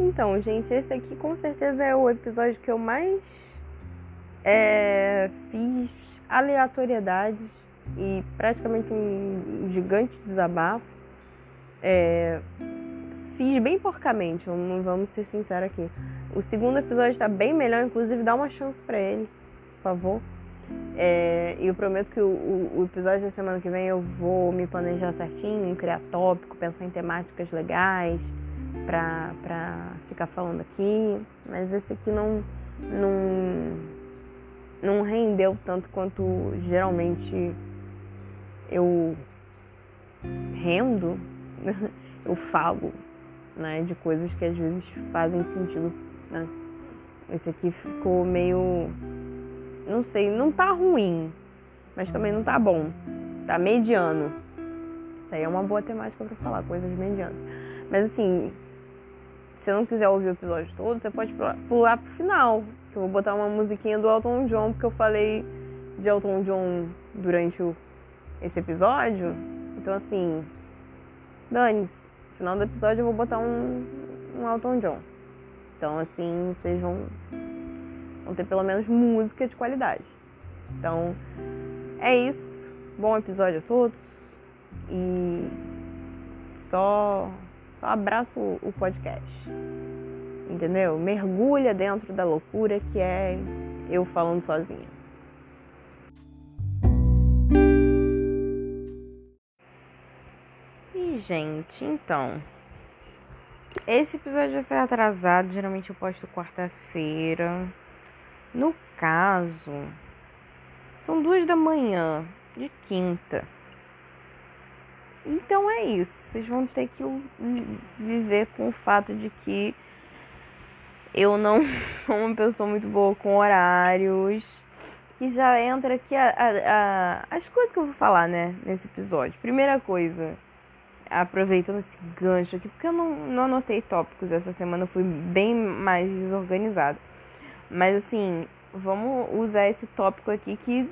Então, gente, esse aqui com certeza é o episódio que eu mais é, fiz aleatoriedades e praticamente um gigante desabafo. É, fiz bem porcamente, não vamos ser sinceros aqui. O segundo episódio está bem melhor, inclusive dá uma chance para ele, por favor. É, e eu prometo que o, o, o, episódio da semana que vem eu vou me planejar certinho, criar tópico, pensar em temáticas legais pra, pra ficar falando aqui. Mas esse aqui não, não, não rendeu tanto quanto geralmente eu rendo, eu falo, né, de coisas que às vezes fazem sentido, né? Esse aqui ficou meio não sei, não tá ruim, mas também não tá bom. Tá mediano. Isso aí é uma boa temática para falar, coisas medianas. Mas assim, você não quiser ouvir o episódio todo, você pode pular, pro final. Que eu vou botar uma musiquinha do Elton John, porque eu falei de Elton John durante o, esse episódio. Então assim, dane-se. No final do episódio eu vou botar um, um Elton John. Então assim, vocês vão Vão ter pelo menos música de qualidade. Então, é isso. Bom episódio a todos. E só, só abraço o podcast. Entendeu? Mergulha dentro da loucura que é eu falando sozinha. E, gente, então. Esse episódio vai ser atrasado. Geralmente eu posto quarta-feira. No caso, são duas da manhã de quinta. Então é isso. Vocês vão ter que viver com o fato de que eu não sou uma pessoa muito boa com horários. Que já entra aqui a, a, a, as coisas que eu vou falar, né, nesse episódio. Primeira coisa, aproveitando esse gancho aqui, porque eu não, não anotei tópicos essa semana, eu fui bem mais desorganizada. Mas assim, vamos usar esse tópico aqui que,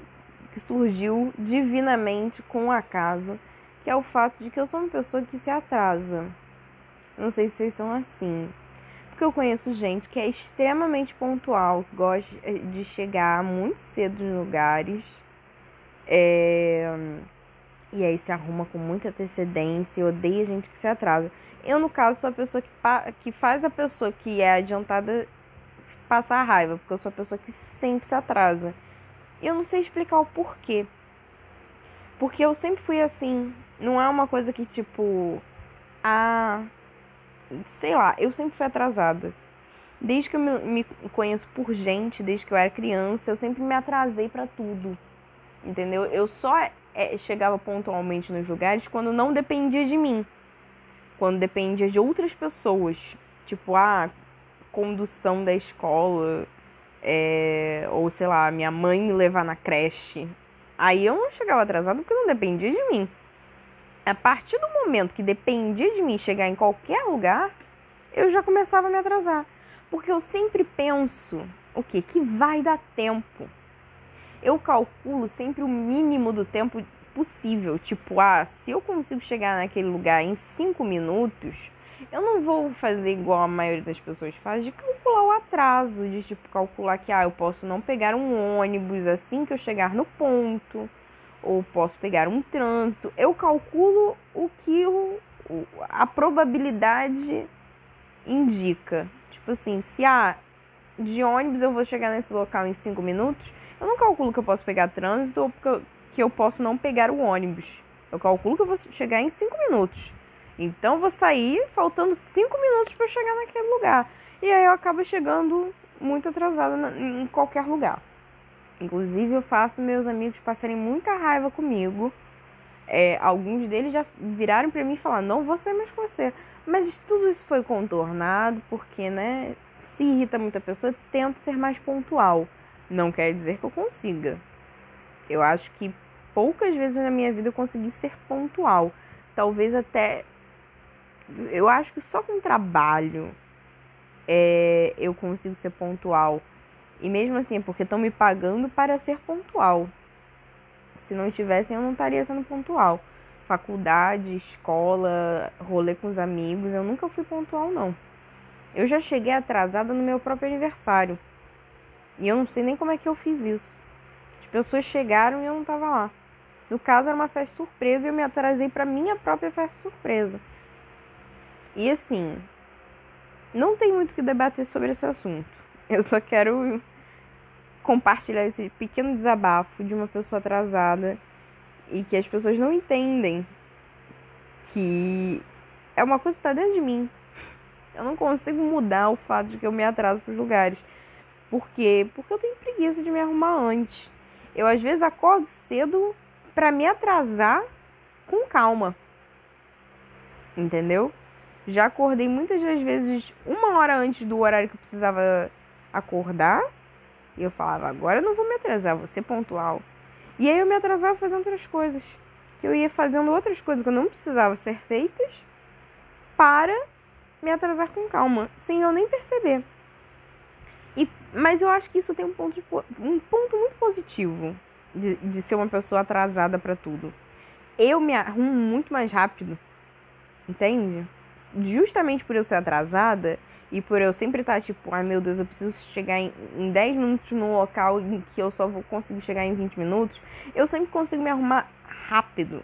que surgiu divinamente com o acaso, que é o fato de que eu sou uma pessoa que se atrasa. Não sei se vocês são assim. Porque eu conheço gente que é extremamente pontual, que gosta de chegar muito cedo nos lugares. É... E aí se arruma com muita antecedência odeia gente que se atrasa. Eu, no caso, sou a pessoa que, que faz a pessoa que é adiantada passar raiva, porque eu sou a pessoa que sempre se atrasa. E eu não sei explicar o porquê. Porque eu sempre fui assim. Não é uma coisa que, tipo. Ah. Sei lá, eu sempre fui atrasada. Desde que eu me, conheço por gente, desde que eu era criança, eu sempre me atrasei para tudo. Entendeu? Eu só é, chegava pontualmente nos lugares quando não dependia de mim. Quando dependia de outras pessoas. Tipo, ah, condução da escola, é, ou sei lá, minha mãe me levar na creche. Aí eu não chegava atrasado porque não dependia de mim. A partir do momento que dependia de mim chegar em qualquer lugar, eu já começava a me atrasar. Porque eu sempre penso o que? Que vai dar tempo. Eu calculo sempre o mínimo do tempo possível. Tipo, ah, se eu consigo chegar naquele lugar em cinco minutos, eu não vou fazer igual a maioria das pessoas faz, de calcular o atraso, de tipo calcular que ah, eu posso não pegar um ônibus assim que eu chegar no ponto, ou posso pegar um trânsito. Eu calculo o que o, a probabilidade indica. Tipo assim, se ah, de ônibus eu vou chegar nesse local em 5 minutos, eu não calculo que eu posso pegar trânsito ou que eu posso não pegar o ônibus. Eu calculo que eu vou chegar em 5 minutos. Então vou sair faltando 5 minutos para chegar naquele lugar. E aí eu acabo chegando muito atrasada em qualquer lugar. Inclusive eu faço meus amigos passarem muita raiva comigo. É, alguns deles já viraram para mim e falaram, não vou sair mais com você. Mas tudo isso foi contornado porque, né, se irrita muita pessoa, tento ser mais pontual. Não quer dizer que eu consiga. Eu acho que poucas vezes na minha vida eu consegui ser pontual. Talvez até eu acho que só com trabalho é, eu consigo ser pontual. E mesmo assim, é porque estão me pagando para ser pontual. Se não tivessem, eu não estaria sendo pontual. Faculdade, escola, rolê com os amigos, eu nunca fui pontual, não. Eu já cheguei atrasada no meu próprio aniversário. E eu não sei nem como é que eu fiz isso. As pessoas chegaram e eu não tava lá. No caso, era uma festa surpresa e eu me atrasei para minha própria festa surpresa. E assim, não tem muito o que debater sobre esse assunto. Eu só quero compartilhar esse pequeno desabafo de uma pessoa atrasada e que as pessoas não entendem que é uma coisa que está dentro de mim. Eu não consigo mudar o fato de que eu me atraso para os lugares. Por quê? Porque eu tenho preguiça de me arrumar antes. Eu às vezes acordo cedo para me atrasar com calma. Entendeu? Já acordei muitas das vezes uma hora antes do horário que eu precisava acordar. E eu falava, agora eu não vou me atrasar, vou ser pontual. E aí eu me atrasava fazendo outras coisas. Que eu ia fazendo outras coisas que eu não precisava ser feitas para me atrasar com calma, sem eu nem perceber. E, mas eu acho que isso tem um ponto, de, um ponto muito positivo de, de ser uma pessoa atrasada para tudo. Eu me arrumo muito mais rápido, entende? Justamente por eu ser atrasada e por eu sempre estar tipo, ai meu Deus, eu preciso chegar em, em 10 minutos no local em que eu só vou conseguir chegar em 20 minutos, eu sempre consigo me arrumar rápido.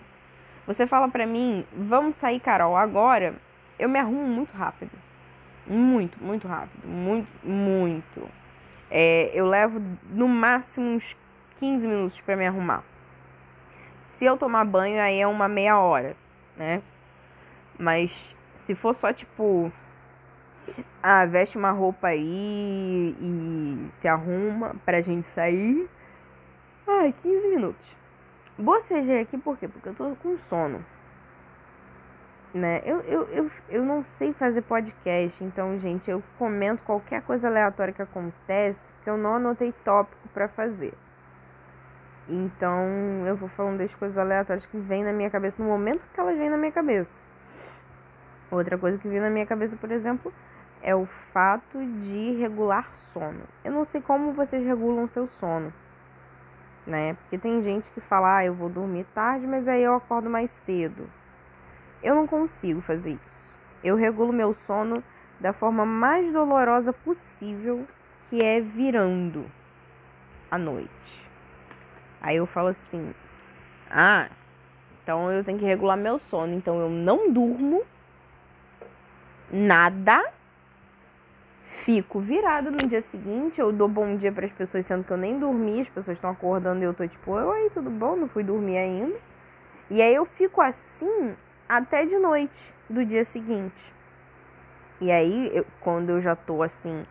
Você fala pra mim, vamos sair, Carol, agora, eu me arrumo muito rápido. Muito, muito rápido. Muito, muito. É, eu levo no máximo uns 15 minutos para me arrumar. Se eu tomar banho, aí é uma meia hora, né? Mas se for só tipo. Ah, veste uma roupa aí e se arruma pra gente sair. Ai, 15 minutos. Bocejei aqui por quê? Porque eu tô com sono né? Eu, eu, eu, eu não sei fazer podcast, então, gente, eu comento qualquer coisa aleatória que acontece, porque eu não anotei tópico para fazer. Então, eu vou falando das coisas aleatórias que vêm na minha cabeça no momento que elas vêm na minha cabeça. Outra coisa que vem na minha cabeça, por exemplo, é o fato de regular sono. Eu não sei como vocês regulam seu sono, né? Porque tem gente que fala, ah, eu vou dormir tarde, mas aí eu acordo mais cedo. Eu não consigo fazer isso. Eu regulo meu sono da forma mais dolorosa possível, que é virando à noite. Aí eu falo assim: "Ah, então eu tenho que regular meu sono, então eu não durmo nada. Fico virada no dia seguinte, eu dou bom dia para as pessoas sendo que eu nem dormi, as pessoas estão acordando e eu tô tipo, oi, tudo bom? Não fui dormir ainda. E aí eu fico assim até de noite do dia seguinte. E aí, eu, quando eu já tô assim,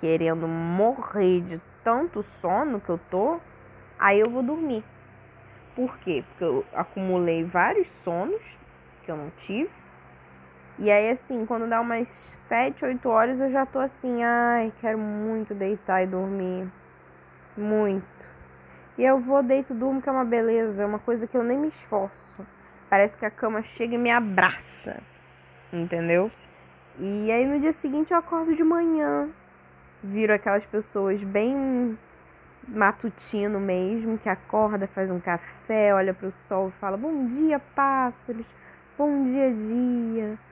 querendo morrer de tanto sono que eu tô, aí eu vou dormir. Por quê? Porque eu acumulei vários sonos que eu não tive. E aí, assim, quando dá umas 7, 8 horas, eu já tô assim, ai, quero muito deitar e dormir. Muito. E eu vou, deito, durmo, que é uma beleza, é uma coisa que eu nem me esforço. Parece que a cama chega e me abraça. Entendeu? E aí no dia seguinte eu acordo de manhã. Viro aquelas pessoas bem matutino mesmo, que acorda, faz um café, olha para o sol e fala: Bom dia, pássaros. Bom dia, dia.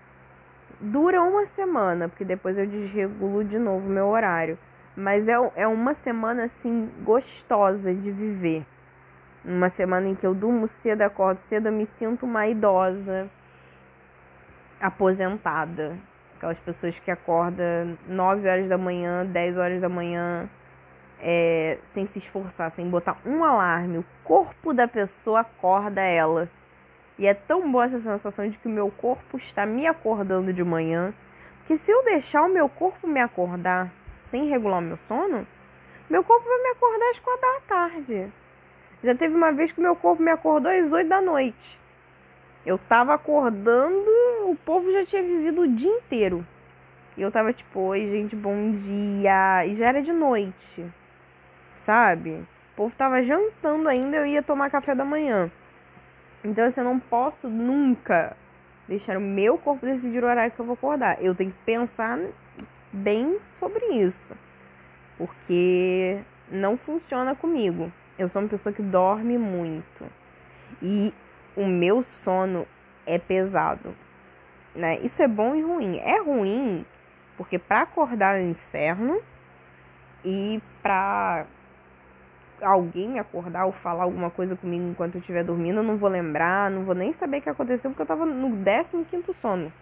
Dura uma semana, porque depois eu desregulo de novo meu horário. Mas é, é uma semana assim gostosa de viver. Uma semana em que eu durmo cedo, acordo cedo, eu me sinto uma idosa aposentada. Aquelas pessoas que acordam 9 horas da manhã, 10 horas da manhã, é, sem se esforçar, sem botar um alarme. O corpo da pessoa acorda ela. E é tão boa essa sensação de que o meu corpo está me acordando de manhã. Que se eu deixar o meu corpo me acordar sem regular o meu sono, meu corpo vai me acordar às quatro da tarde. Já teve uma vez que meu corpo me acordou às 8 da noite. Eu tava acordando, o povo já tinha vivido o dia inteiro. E eu tava tipo, oi gente, bom dia. E já era de noite, sabe? O povo tava jantando ainda, eu ia tomar café da manhã. Então assim, eu não posso nunca deixar o meu corpo decidir o horário que eu vou acordar. Eu tenho que pensar bem sobre isso. Porque não funciona comigo. Eu sou uma pessoa que dorme muito. E o meu sono é pesado. Né? Isso é bom e ruim. É ruim Porque para acordar no inferno e pra alguém acordar ou falar alguma coisa comigo enquanto eu estiver dormindo, eu não vou lembrar, não vou nem saber o que aconteceu porque eu tava no 15 sono,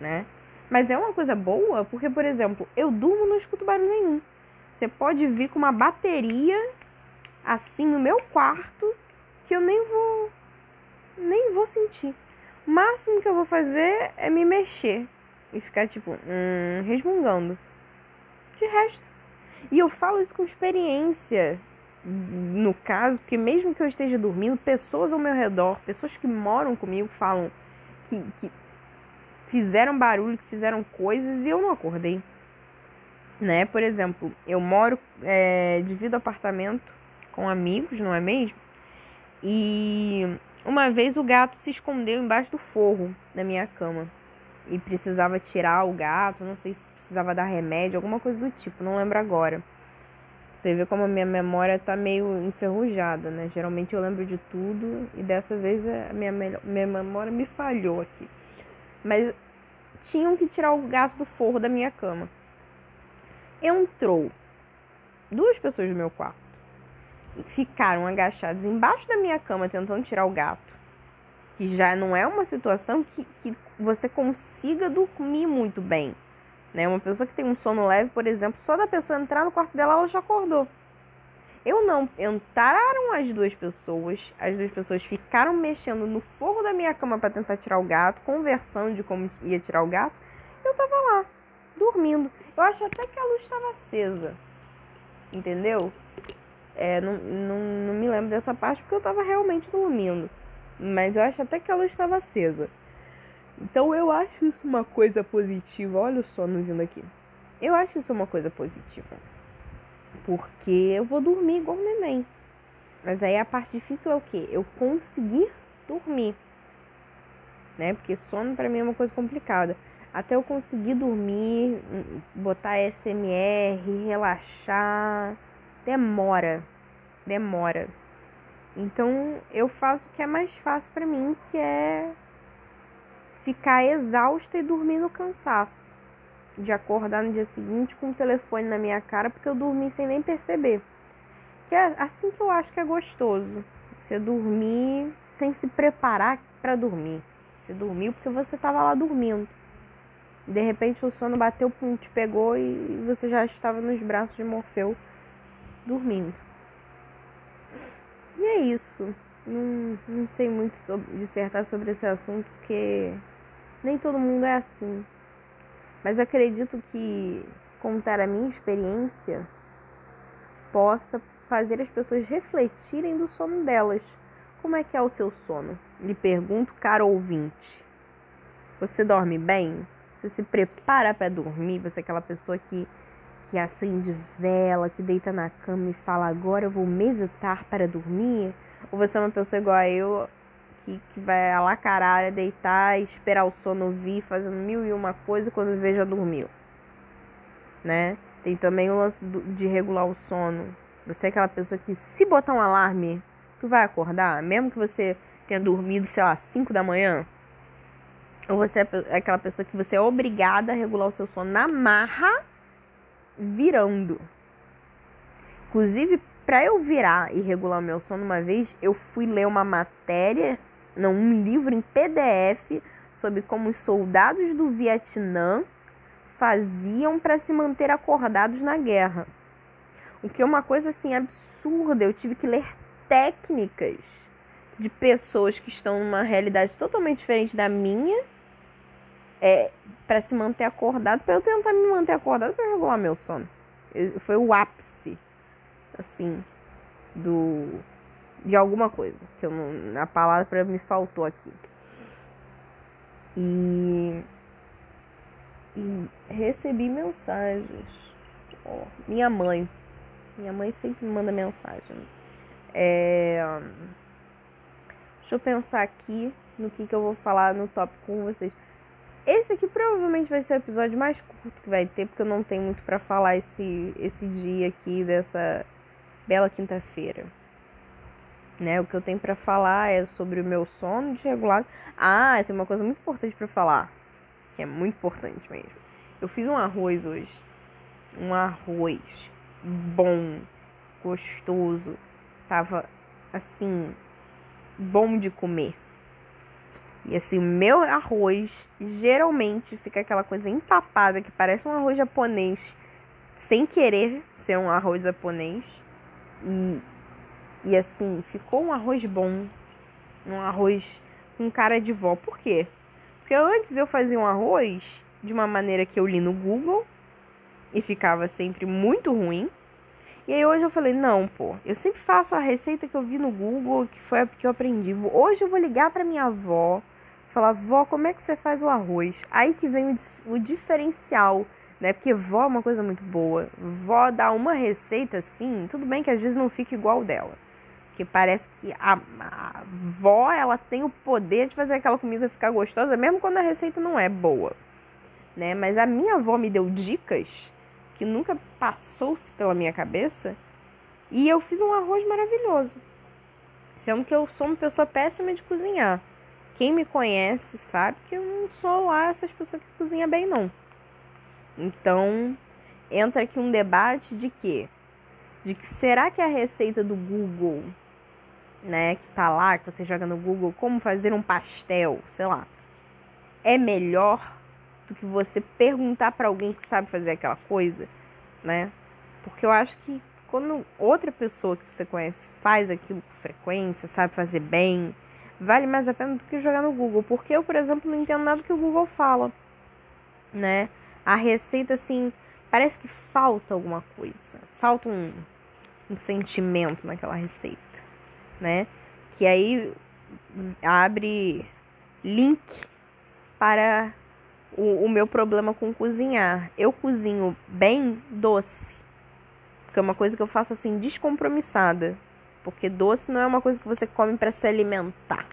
né? Mas é uma coisa boa porque, por exemplo, eu durmo e não escuto barulho nenhum. Você pode vir com uma bateria assim no meu quarto que eu nem vou nem vou sentir. O máximo que eu vou fazer é me mexer e ficar tipo, hum, resmungando. De resto. E eu falo isso com experiência. No caso, porque mesmo que eu esteja dormindo, pessoas ao meu redor, pessoas que moram comigo, falam que, que fizeram barulho, que fizeram coisas e eu não acordei. Né? Por exemplo, eu moro, é, divido apartamento com amigos, não é mesmo? E uma vez o gato se escondeu embaixo do forro da minha cama e precisava tirar o gato, não sei se precisava dar remédio, alguma coisa do tipo, não lembro agora. Você vê como a minha memória tá meio enferrujada, né? Geralmente eu lembro de tudo e dessa vez a minha, minha memória me falhou aqui. Mas tinham que tirar o gato do forro da minha cama. Entrou duas pessoas do meu quarto. Ficaram agachadas embaixo da minha cama tentando tirar o gato. Que já não é uma situação que, que você consiga dormir muito bem. Né? Uma pessoa que tem um sono leve, por exemplo, só da pessoa entrar no quarto dela, ela já acordou. Eu não. Entraram as duas pessoas, as duas pessoas ficaram mexendo no forro da minha cama para tentar tirar o gato, conversando de como ia tirar o gato. Eu tava lá, dormindo. Eu acho até que a luz estava acesa. Entendeu? É, não, não, não me lembro dessa parte porque eu tava realmente dormindo. Mas eu acho até que a luz estava acesa. Então eu acho isso uma coisa positiva. Olha o sono vindo aqui. Eu acho isso uma coisa positiva. Porque eu vou dormir igual um neném. Mas aí a parte difícil é o quê? Eu conseguir dormir. Né? Porque sono para mim é uma coisa complicada. Até eu conseguir dormir, botar SMR, relaxar, demora. Demora. Então eu faço o que é mais fácil para mim, que é ficar exausta e dormir no cansaço de acordar no dia seguinte com o telefone na minha cara porque eu dormi sem nem perceber. Que é assim que eu acho que é gostoso. Você dormir sem se preparar para dormir. Você dormiu porque você estava lá dormindo. De repente o sono bateu, pum, te pegou e você já estava nos braços de Morfeu dormindo. E é isso. Não, não sei muito sobre, dissertar sobre esse assunto porque nem todo mundo é assim. Mas acredito que contar a minha experiência possa fazer as pessoas refletirem do sono delas. Como é que é o seu sono? Lhe pergunto, caro ouvinte. Você dorme bem? Você se prepara para dormir? Você é aquela pessoa que, que acende vela, que deita na cama e fala agora eu vou meditar para dormir? Ou você é uma pessoa igual a eu, que, que vai a lá caralho, deitar, esperar o sono vir, fazendo mil e uma coisa quando vê já dormiu. Né? Tem também o lance de regular o sono. Você é aquela pessoa que se botar um alarme, tu vai acordar, mesmo que você tenha dormido, sei lá, 5 da manhã. Ou você é aquela pessoa que você é obrigada a regular o seu sono na marra, virando. Inclusive, para eu virar e regular meu sono uma vez, eu fui ler uma matéria não, um livro em PDF sobre como os soldados do Vietnã faziam para se manter acordados na guerra. O que é uma coisa assim absurda. Eu tive que ler técnicas de pessoas que estão numa realidade totalmente diferente da minha é, para se manter acordado, para eu tentar me manter acordado para regular meu sono. Foi o ápice, assim, do de alguma coisa, que eu não, a palavra me faltou aqui. E, e recebi mensagens. Oh, minha mãe. Minha mãe sempre me manda mensagem. É, deixa eu pensar aqui no que, que eu vou falar no tópico com vocês. Esse aqui provavelmente vai ser o episódio mais curto que vai ter, porque eu não tenho muito para falar esse, esse dia aqui dessa bela quinta-feira né? O que eu tenho para falar é sobre o meu sono desregulado. Ah, tem uma coisa muito importante para falar, que é muito importante mesmo. Eu fiz um arroz hoje. Um arroz bom, gostoso. Tava assim, bom de comer. E assim, o meu arroz geralmente fica aquela coisa empapada que parece um arroz japonês, sem querer ser um arroz japonês. E, e assim, ficou um arroz bom, um arroz com cara de vó. Por quê? Porque antes eu fazia um arroz de uma maneira que eu li no Google e ficava sempre muito ruim. E aí hoje eu falei, não, pô, eu sempre faço a receita que eu vi no Google, que foi a que eu aprendi. Hoje eu vou ligar para minha avó, falar, vó, como é que você faz o arroz? Aí que vem o, diferencial, né? Porque vó é uma coisa muito boa. Vó dá uma receita assim, tudo bem que às vezes não fica igual dela. Porque parece que a, a vó, ela tem o poder de fazer aquela comida ficar gostosa, mesmo quando a receita não é boa, né? Mas a minha avó me deu dicas que nunca passou-se pela minha cabeça. E eu fiz um arroz maravilhoso. Sendo que eu sou uma pessoa péssima de cozinhar. Quem me conhece sabe que eu não sou lá essas pessoas que cozinham bem, não. Então, entra aqui um debate de que? De que será que a receita do Google, né, que tá lá, que você joga no Google, como fazer um pastel, sei lá, é melhor do que você perguntar para alguém que sabe fazer aquela coisa, né? Porque eu acho que quando outra pessoa que você conhece faz aquilo com frequência, sabe fazer bem, vale mais a pena do que jogar no Google. Porque eu, por exemplo, não entendo nada que o Google fala, né? A receita, assim, parece que falta alguma coisa, falta um, um sentimento naquela receita, né? Que aí abre link para o, o meu problema com cozinhar. Eu cozinho bem doce, porque é uma coisa que eu faço assim descompromissada, porque doce não é uma coisa que você come para se alimentar.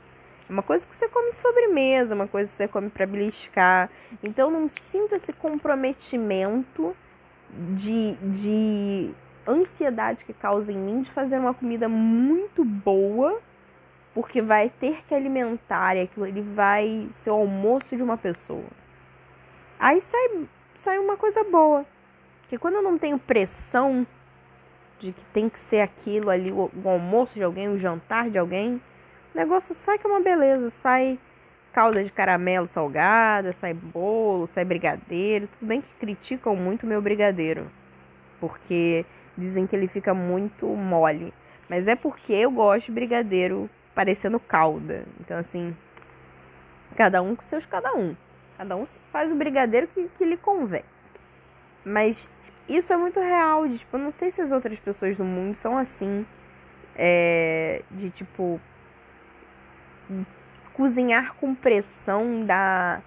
É uma coisa que você come de sobremesa, uma coisa que você come para beliscar. Então não sinto esse comprometimento de, de ansiedade que causa em mim de fazer uma comida muito boa, porque vai ter que alimentar e aquilo ele vai ser o almoço de uma pessoa. Aí sai, sai uma coisa boa. Porque quando eu não tenho pressão de que tem que ser aquilo ali, o, o almoço de alguém, o jantar de alguém, o negócio sai que é uma beleza. Sai calda de caramelo salgada, sai bolo, sai brigadeiro. Tudo bem que criticam muito meu brigadeiro. Porque dizem que ele fica muito mole. Mas é porque eu gosto de brigadeiro parecendo calda. Então, assim, cada um com seus cada um. Cada um faz o brigadeiro que, que lhe convém. Mas isso é muito real. De, tipo, eu não sei se as outras pessoas do mundo são assim. É, de tipo. Cozinhar com pressão da.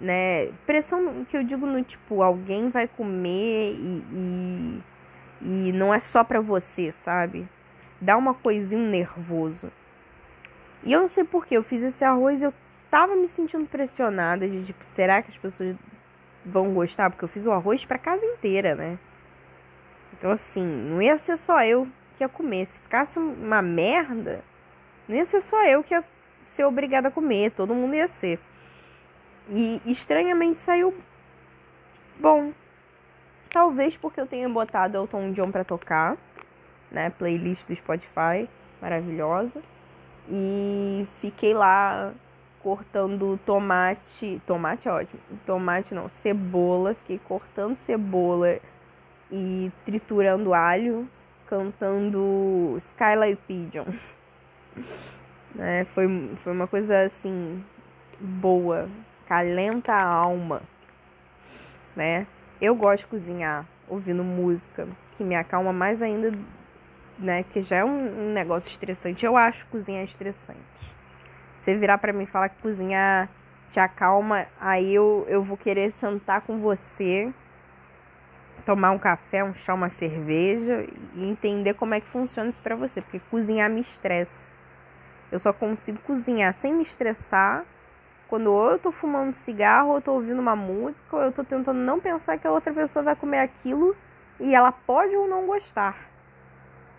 Né? Pressão que eu digo no tipo, alguém vai comer e, e, e não é só pra você, sabe? Dá uma coisinha nervoso. E eu não sei porquê, eu fiz esse arroz e eu tava me sentindo pressionada de tipo, será que as pessoas vão gostar? Porque eu fiz o arroz pra casa inteira, né? Então assim, não ia ser só eu que ia comer. Se ficasse uma merda, não ia ser só eu que ia ser obrigada a comer, todo mundo ia ser. E estranhamente saiu bom. Talvez porque eu tenha botado Elton John pra tocar, né? Playlist do Spotify, maravilhosa. E fiquei lá cortando tomate. Tomate é ótimo. Tomate não, cebola. Fiquei cortando cebola e triturando alho, cantando Skylight Pigeon. é, foi, foi uma coisa assim boa, calenta a alma, né? Eu gosto de cozinhar ouvindo música, que me acalma mais ainda, né? Que já é um, um negócio estressante. Eu acho cozinhar estressante. Você virar para mim e falar que cozinhar te acalma, aí eu, eu vou querer sentar com você, tomar um café, um chá, uma cerveja e entender como é que funciona isso para você, porque cozinhar me estressa. Eu só consigo cozinhar sem me estressar quando ou eu tô fumando cigarro, ou eu tô ouvindo uma música, ou eu tô tentando não pensar que a outra pessoa vai comer aquilo e ela pode ou não gostar,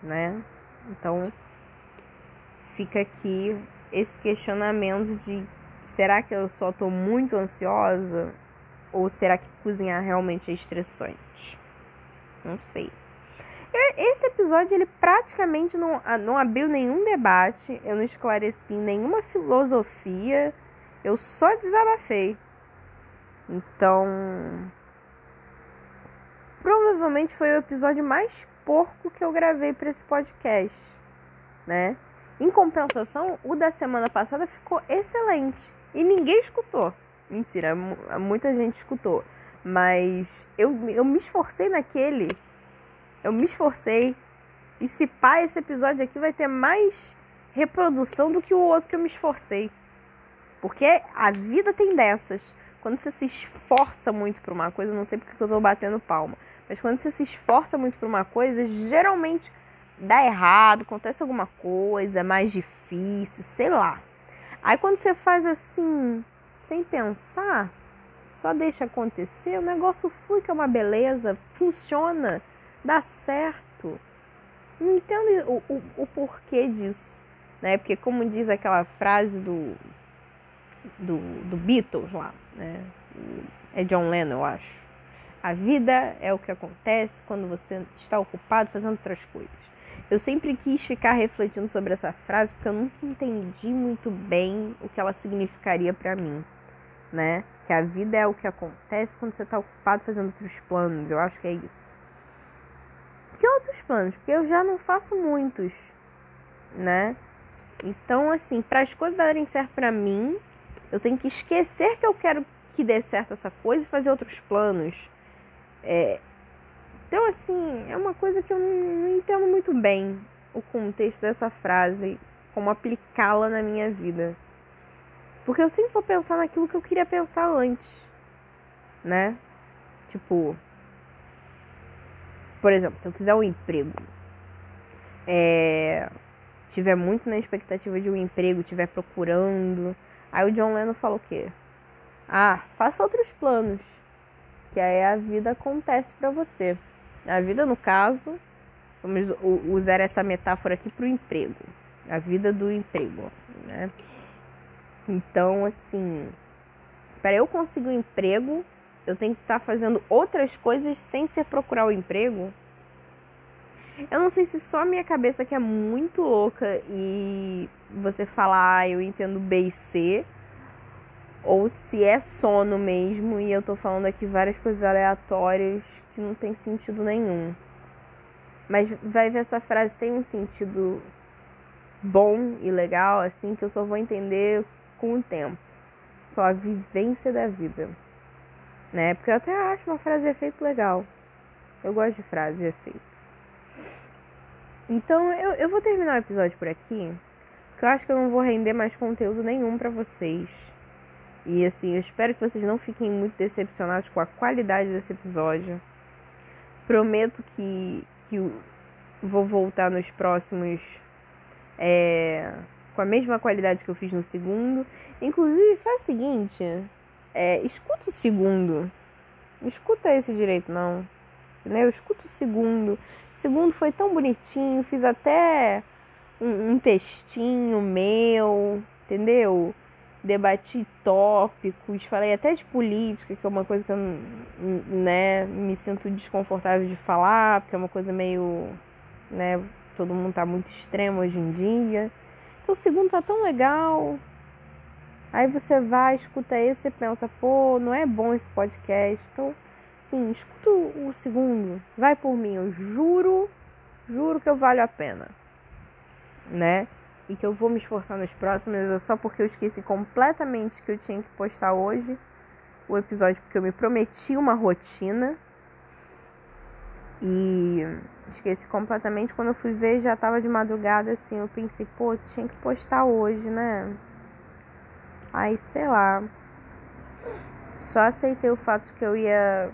né? Então, fica aqui esse questionamento de será que eu só estou muito ansiosa Ou será que cozinhar realmente é estressante? Não sei. Esse episódio ele praticamente não, não abriu nenhum debate, eu não esclareci nenhuma filosofia, eu só desabafei. Então, provavelmente foi o episódio mais porco que eu gravei para esse podcast, né? Em compensação, o da semana passada ficou excelente e ninguém escutou. Mentira, muita gente escutou. Mas eu, eu me esforcei naquele. Eu me esforcei. E se pá, esse episódio aqui vai ter mais reprodução do que o outro que eu me esforcei. Porque a vida tem dessas. Quando você se esforça muito por uma coisa, não sei porque eu tô batendo palma, mas quando você se esforça muito por uma coisa, geralmente dá errado, acontece alguma coisa, é mais difícil, sei lá. Aí quando você faz assim, sem pensar, só deixa acontecer, o negócio flui que é uma beleza, funciona, dá certo. Não entendo o, o, o porquê disso, né? Porque como diz aquela frase do, do, do Beatles lá, né? É John Lennon, eu acho. A vida é o que acontece quando você está ocupado fazendo outras coisas. Eu sempre quis ficar refletindo sobre essa frase porque eu nunca entendi muito bem o que ela significaria para mim, né? Que a vida é o que acontece quando você está ocupado fazendo outros planos. Eu acho que é isso. Que outros planos? Porque eu já não faço muitos, né? Então, assim, para as coisas darem certo para mim, eu tenho que esquecer que eu quero que dê certo essa coisa e fazer outros planos. É, então, assim, é uma coisa que eu não entendo muito bem o contexto dessa frase, como aplicá-la na minha vida. Porque eu sempre vou pensar naquilo que eu queria pensar antes, né? Tipo, por exemplo, se eu quiser um emprego, é, tiver muito na expectativa de um emprego, tiver procurando, aí o John Lennon fala o quê? Ah, faça outros planos, que aí a vida acontece para você. A vida, no caso, vamos usar essa metáfora aqui para o emprego. A vida do emprego, né? Então, assim, para eu conseguir um emprego, eu tenho que estar tá fazendo outras coisas sem ser procurar o emprego. Eu não sei se só a minha cabeça que é muito louca e você falar, ah, eu entendo B e C, ou se é sono mesmo e eu tô falando aqui várias coisas aleatórias que não tem sentido nenhum. Mas vai ver essa frase tem um sentido bom e legal, assim, que eu só vou entender com o tempo. Com a vivência da vida. Né? Porque eu até acho uma frase de efeito legal. Eu gosto de frase de efeito. Então eu, eu vou terminar o episódio por aqui. Porque eu acho que eu não vou render mais conteúdo nenhum para vocês. E assim, eu espero que vocês não fiquem muito decepcionados com a qualidade desse episódio. Prometo que, que vou voltar nos próximos é, com a mesma qualidade que eu fiz no segundo. Inclusive, faz o seguinte: é, escuta o segundo. Não escuta esse direito, não. Entendeu? Escuta o segundo. O segundo foi tão bonitinho. Fiz até um, um textinho meu. Entendeu? debati tópicos, falei até de política, que é uma coisa que eu né, me sinto desconfortável de falar, porque é uma coisa meio, né, todo mundo tá muito extremo hoje em dia. Então o segundo tá tão legal. Aí você vai, escuta esse e pensa, pô, não é bom esse podcast. Então, sim, escuta o segundo. Vai por mim, eu juro, juro que eu valho a pena. Né? e que eu vou me esforçar nos próximos, é só porque eu esqueci completamente que eu tinha que postar hoje o episódio, porque eu me prometi uma rotina e esqueci completamente. Quando eu fui ver, já tava de madrugada assim. Eu pensei, pô, tinha que postar hoje, né? Aí, sei lá. Só aceitei o fato de que eu ia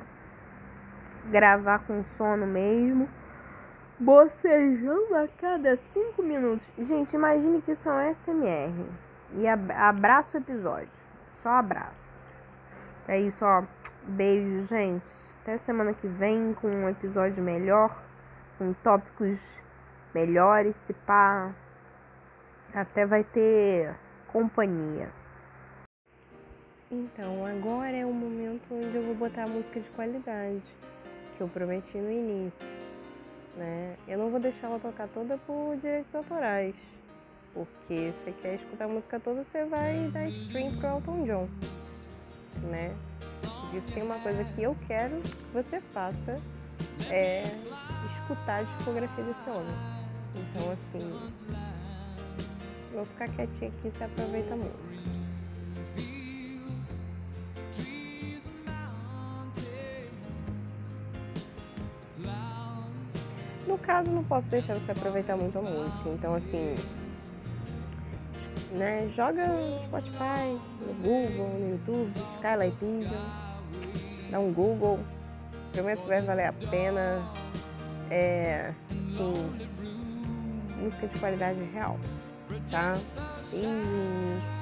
gravar com sono mesmo bocejando a cada 5 minutos. Gente, imagine que isso é um SMR. E abraço o episódio. Só abraço. É isso, ó. Beijo, gente. Até semana que vem com um episódio melhor. Com tópicos melhores. Se pá. Até vai ter companhia. Então, agora é o momento onde eu vou botar a música de qualidade, que eu prometi no início. Né? Eu não vou deixar ela tocar toda por direitos autorais, porque você quer escutar a música toda, você vai dar stream pro Elton John, né? Isso tem uma coisa que eu quero que você faça, é escutar a discografia desse homem. Então, assim, vou ficar quietinha aqui e você aproveita a caso, não posso deixar você aproveitar muito a música. Então, assim, né, joga no Spotify, no Google, no YouTube, Skylight Pigeon, dá um Google. Prometo que vai valer a pena. É, sim, música de qualidade real, tá? E